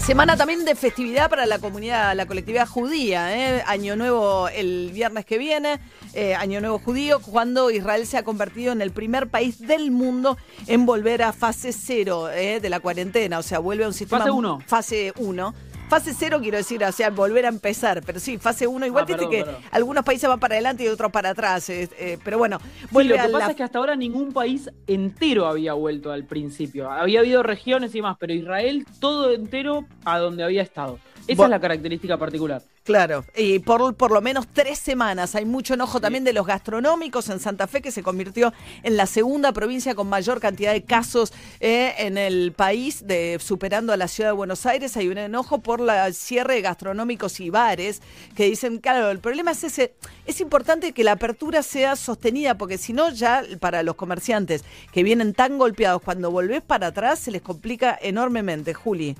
Semana también de festividad para la comunidad, la colectividad judía. ¿eh? Año Nuevo el viernes que viene, eh, Año Nuevo judío, cuando Israel se ha convertido en el primer país del mundo en volver a fase cero ¿eh? de la cuarentena. O sea, vuelve a un sistema. Fase uno. Fase 1. Fase cero quiero decir, o sea, volver a empezar. Pero sí, fase 1. Igual Ah, viste perdón, que perdón. algunos países van para adelante y otros para atrás. eh, eh, pero bueno, Sí, lo que pasa la es que hasta ahora ningún país entero había vuelto al principio. Había habido regiones y más, pero Israel todo entero a donde había estado. Esa es la característica particular. Claro, y por, por lo menos tres semanas. Hay mucho enojo también de los gastronómicos en Santa Fe, que se convirtió en la segunda provincia con mayor cantidad de casos eh, en el país, de, superando a la ciudad de Buenos Aires. Hay un enojo por la cierre de gastronómicos y bares, que dicen, claro, el problema es ese. Es importante que la apertura sea sostenida, porque si no, ya para los comerciantes que vienen tan golpeados, cuando volvés para atrás, se les complica enormemente. Juli.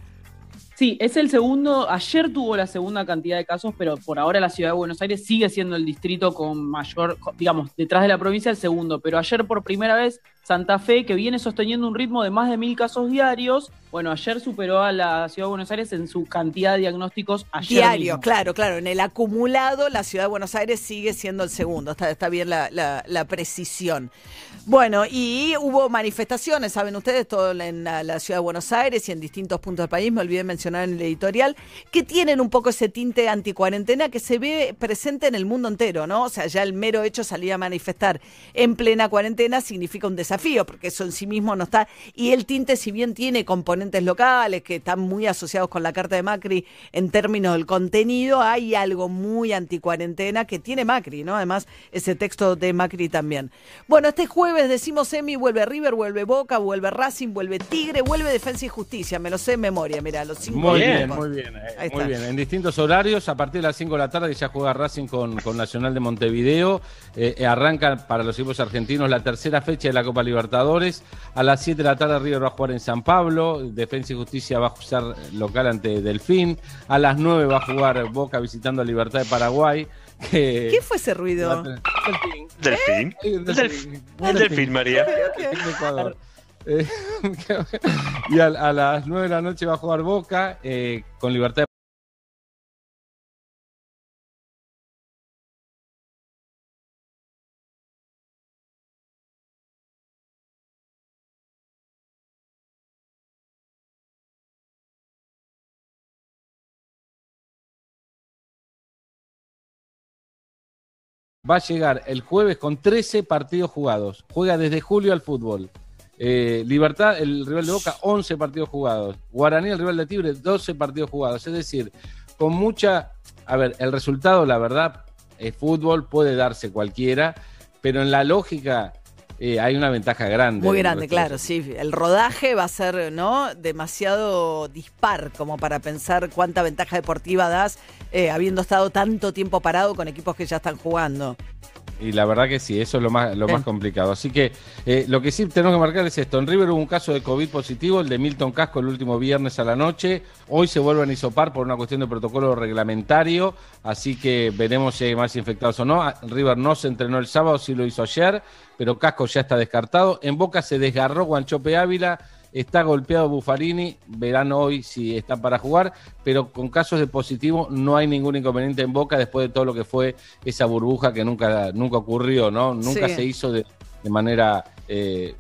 Sí, es el segundo. Ayer tuvo la segunda cantidad de casos, pero por ahora la ciudad de Buenos Aires sigue siendo el distrito con mayor, digamos, detrás de la provincia el segundo. Pero ayer por primera vez Santa Fe, que viene sosteniendo un ritmo de más de mil casos diarios, bueno, ayer superó a la ciudad de Buenos Aires en su cantidad de diagnósticos ayer Diario, mismo. claro, claro. En el acumulado, la ciudad de Buenos Aires sigue siendo el segundo. Está, está bien la, la- la precisión. Bueno, y hubo manifestaciones, saben ustedes, todo en la, la ciudad de Buenos Aires y en distintos puntos del país, me olvidé mencionar en el editorial, que tienen un poco ese tinte anticuarentena que se ve presente en el mundo entero, ¿no? O sea, ya el mero hecho salir a manifestar en plena cuarentena significa un desafío, porque eso en sí mismo no está. Y el tinte, si bien tiene componentes locales que están muy asociados con la carta de Macri en términos del contenido, hay algo muy anticuarentena que tiene Macri, ¿no? Además, ese texto de Macri también. Bueno, este jueves decimos semi, vuelve River, vuelve Boca, vuelve Racing, vuelve Tigre, vuelve Defensa y Justicia. Me lo sé en memoria, mira, los cinco Muy bien, muy bien, eh, muy bien. En distintos horarios, a partir de las 5 de la tarde ya juega Racing con, con Nacional de Montevideo. Eh, eh, arranca para los equipos argentinos la tercera fecha de la Copa Libertadores. A las 7 de la tarde River va a jugar en San Pablo. Defensa y Justicia va a ser local ante Delfín. A las 9 va a jugar Boca visitando a Libertad de Paraguay. que- ¿Qué fue ese ruido? Delfín. El delfín. El delfín, María. Delfín de Ecuador. Eh, y a, a las 9 de la noche va a jugar Boca eh, con Libertad va a llegar el jueves con 13 partidos jugados. Juega desde julio al fútbol. Eh, Libertad, el rival de Boca, 11 partidos jugados. Guaraní, el rival de Tigre, 12 partidos jugados. Es decir, con mucha... A ver, el resultado, la verdad, es fútbol, puede darse cualquiera, pero en la lógica eh, hay una ventaja grande. Muy grande, claro, sí. El rodaje va a ser, ¿no? Demasiado dispar como para pensar cuánta ventaja deportiva das eh, habiendo estado tanto tiempo parado con equipos que ya están jugando. Y la verdad que sí, eso es lo más, lo más complicado. Así que eh, lo que sí tenemos que marcar es esto. En River hubo un caso de COVID positivo, el de Milton Casco el último viernes a la noche. Hoy se vuelven a hisopar por una cuestión de protocolo reglamentario. Así que veremos si hay más infectados o no. Ah, River no se entrenó el sábado, sí lo hizo ayer, pero Casco ya está descartado. En Boca se desgarró Guanchope Ávila. Está golpeado Buffarini, verán hoy si está para jugar, pero con casos de positivo no hay ningún inconveniente en Boca después de todo lo que fue esa burbuja que nunca, nunca ocurrió, ¿no? Nunca Sí. se hizo de, de manera eh,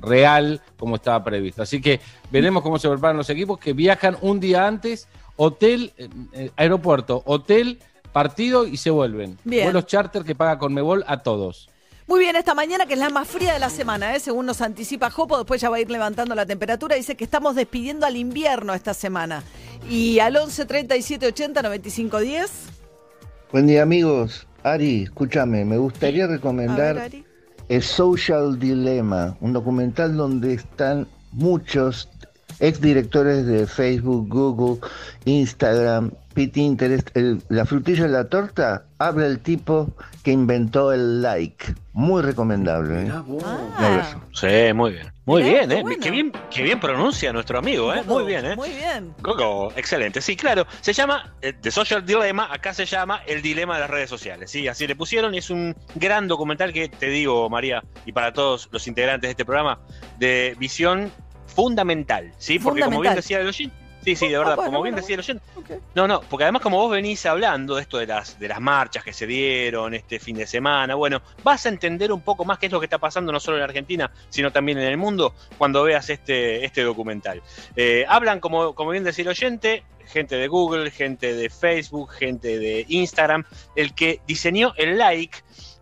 real como estaba previsto. Así que veremos cómo se preparan los equipos que viajan un día antes, hotel, eh, eh, aeropuerto, hotel, partido y se vuelven. Bien. Vuelos charter que paga Conmebol a todos. Muy bien, esta mañana que es la más fría de la semana, ¿eh? según nos anticipa Jopo, después ya va a ir levantando la temperatura, dice que estamos despidiendo al invierno esta semana. Y al 11 37 80 95 10. Buen día amigos. Ari, escúchame, me gustaría recomendar A ver, Ari. El Social Dilemma, un documental donde están muchos exdirectores de Facebook, Google, Instagram, Pinterest, el- la frutilla de la torta, habla el tipo que inventó el like. Muy recomendable. ¿eh? Abrazo. Sí, muy bien. Muy Mirá, bien, qué ¿eh? bueno. Qué bien, qué bien pronuncia nuestro amigo, ¿eh? Muy bien, ¿eh? Muy bien. Coco, excelente. Sí, claro. Se llama eh, The Social Dilemma, acá se llama El Dilema de las Redes Sociales. Sí, así le pusieron y es un gran documental que te digo, María, y para todos los integrantes de este programa, de visión fundamental, ¿sí? Porque como bien Fundamental. decía el oyente, sí, sí, de verdad, Ah, bueno, como bien bueno, decía el oyente, no, no, porque además como vos venís hablando de esto de las, de las marchas que se dieron este fin de semana, bueno, vas a entender un poco más qué es lo que está pasando no solo en Argentina, sino también en el mundo cuando veas este, este documental. Eh, hablan, como, como bien decía el oyente, gente de Google, gente de Facebook, gente de Instagram, el que diseñó el like.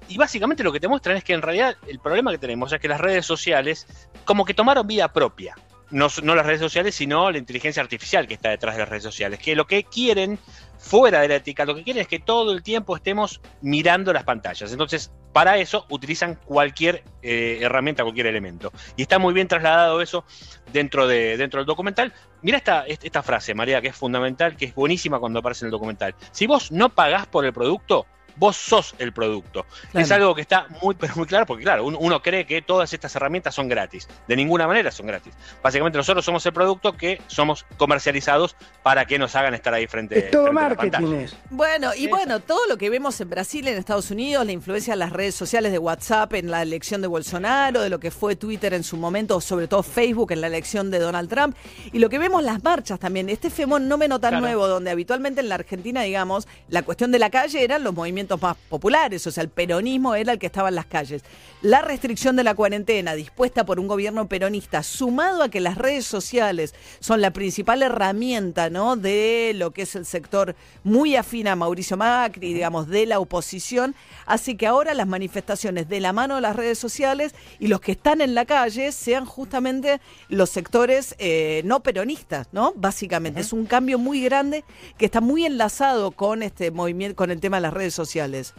Y básicamente lo que te muestran es que en realidad el problema que tenemos es que las redes sociales como que tomaron vida propia no, las redes sociales, sino la inteligencia artificial que está detrás de las redes sociales, que lo que quieren, fuera de la ética, lo que quieren es que todo el tiempo estemos mirando las pantallas. Entonces, para eso utilizan cualquier eh, herramienta, cualquier elemento. Y está muy bien trasladado eso dentro, de, dentro del documental. Mira esta, esta frase, María, que es fundamental, que es buenísima cuando aparece en el documental. Si vos no pagás por el producto, vos sos el producto. Claro. Es algo que está muy, pero muy claro, porque claro, un- uno cree que todas estas herramientas son gratis. De ninguna manera son gratis. Básicamente nosotros somos el producto que somos comercializados para que nos hagan estar ahí frente, frente a la pantalla. Bueno, y bueno, todo lo que vemos en Brasil, en Estados Unidos, la influencia de las redes sociales de WhatsApp en la elección de Bolsonaro, de lo que fue Twitter en su momento, sobre todo Facebook en la elección de Donald Trump, y lo que vemos las marchas también, este fenómeno tan Claro. nuevo, donde habitualmente en la Argentina, digamos, la cuestión de la calle eran los movimientos más populares, o sea, el peronismo era el que estaba en las calles. La restricción de la cuarentena dispuesta por un gobierno peronista, sumado a que las redes sociales son la principal herramienta, ¿no? De lo que es el sector muy afín a Mauricio Macri, digamos, de la oposición, hace que ahora las manifestaciones de la mano de las redes sociales y los que están en la calle sean justamente los sectores eh, no peronistas, ¿no? Básicamente. Es un cambio muy grande que está muy enlazado con este movimiento, con el tema de las redes sociales sociales.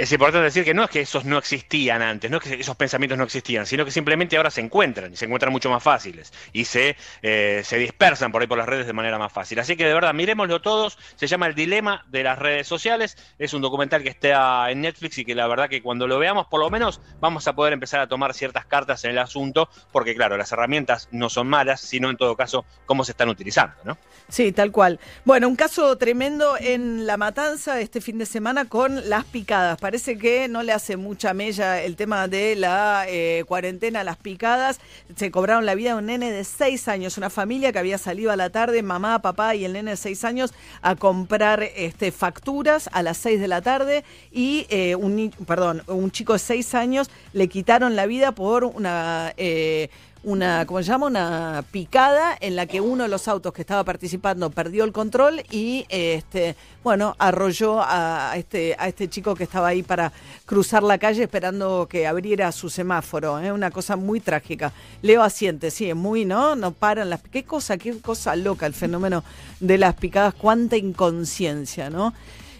Es importante decir que no es que esos no existían antes, no es que esos pensamientos no existían, sino que simplemente ahora se encuentran y se encuentran mucho más fáciles y se, eh, se dispersan por ahí por las redes de manera más fácil. Así que de verdad, miremoslo todos. Se llama El Dilema de las redes sociales. Es un documental que está en Netflix y que la verdad que cuando lo veamos, por lo menos vamos a poder empezar a tomar ciertas cartas en el asunto, porque claro, las herramientas no son malas, sino en todo caso cómo se están utilizando, ¿no? Sí, tal cual. Bueno, un caso tremendo en La Matanza este fin de semana con las picadas. Parece que no le hace mucha mella el tema de la eh, cuarentena, las picadas. Se cobraron la vida de un nene de seis años, una familia que había salido a la tarde, mamá, papá y el nene de seis años, a comprar este, facturas a las seis de la tarde y eh, un, perdón, un chico de seis años le quitaron la vida por una... eh, una, ¿cómo se llama? Una picada en la que uno de los autos que estaba participando perdió el control y este, bueno, arrolló a este, a este chico que estaba ahí para cruzar la calle esperando que abriera su semáforo. Es una cosa muy trágica. Leo asiente, sí, es muy, ¿no? No paran las qué cosa, qué cosa loca el fenómeno de las picadas, cuánta inconsciencia, ¿no?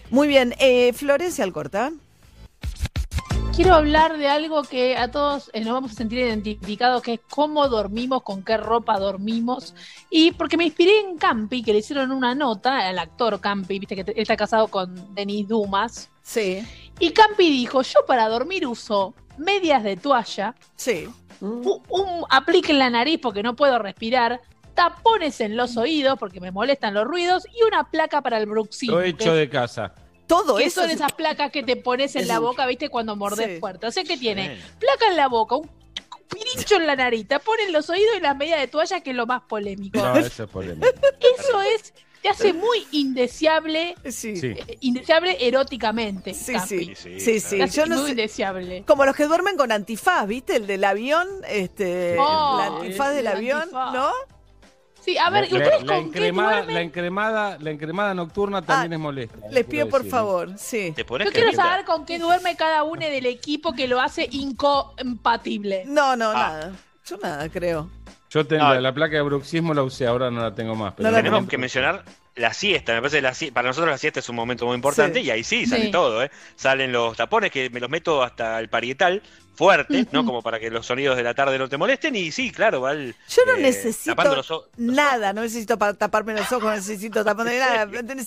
Muy bien, eh, Florencia Alcorta. Quiero hablar de algo que a todos eh, nos vamos a sentir identificados, que es cómo dormimos, con qué ropa dormimos. Y porque me inspiré en Campi, que le hicieron una nota al actor Campi, viste que está casado con Denis Dumas. Sí. Y Campi dijo, yo para dormir uso medias de toalla. Sí. Un, un aplique en la nariz porque no puedo respirar. Tapones en los oídos porque me molestan los ruidos y una placa para el bruxismo. Lo he hecho de casa. Todo que eso son es- esas placas que te pones en Es- la boca, ¿viste? Cuando mordes Sí. fuerte. O sea, que tiene placa en la boca, un pirincho en la nariz, te ponen los oídos y las medias de toalla, que es lo más polémico. No, eso es polémico. Eso es, te hace muy indeseable, Sí. Eh, indeseable eróticamente. Sí, sí, sí, sí. Te hace Yo no muy sé- indeseable. Como los que duermen con antifaz, ¿viste? El del avión, este, Oh, la antifaz el del avión, antifaz. ¿no? Sí, a ver, la, ¿ustedes la con qué encremada, duermen? la encremada, la encremada nocturna también es molesta. Ah, Les pido por decir, favor, sí. Yo quiero saber con qué duerme cada uno del equipo que lo hace incompatible. No, no, Ah. nada. Yo nada, creo. Yo tengo No. la, la placa de bruxismo, la usé, ahora no la tengo más. Pero No la Tenemos que mencionar la siesta. Me parece que para nosotros la siesta es un momento muy importante Sí. y ahí sí sale Sí. todo. ¿eh? Salen los tapones que me los meto hasta el parietal fuerte, ¿no? Como para que los sonidos de la tarde no te molesten. Y sí, claro, va el, Yo no eh, necesito los nada, no necesito para taparme los ojos, no necesito taparme nada.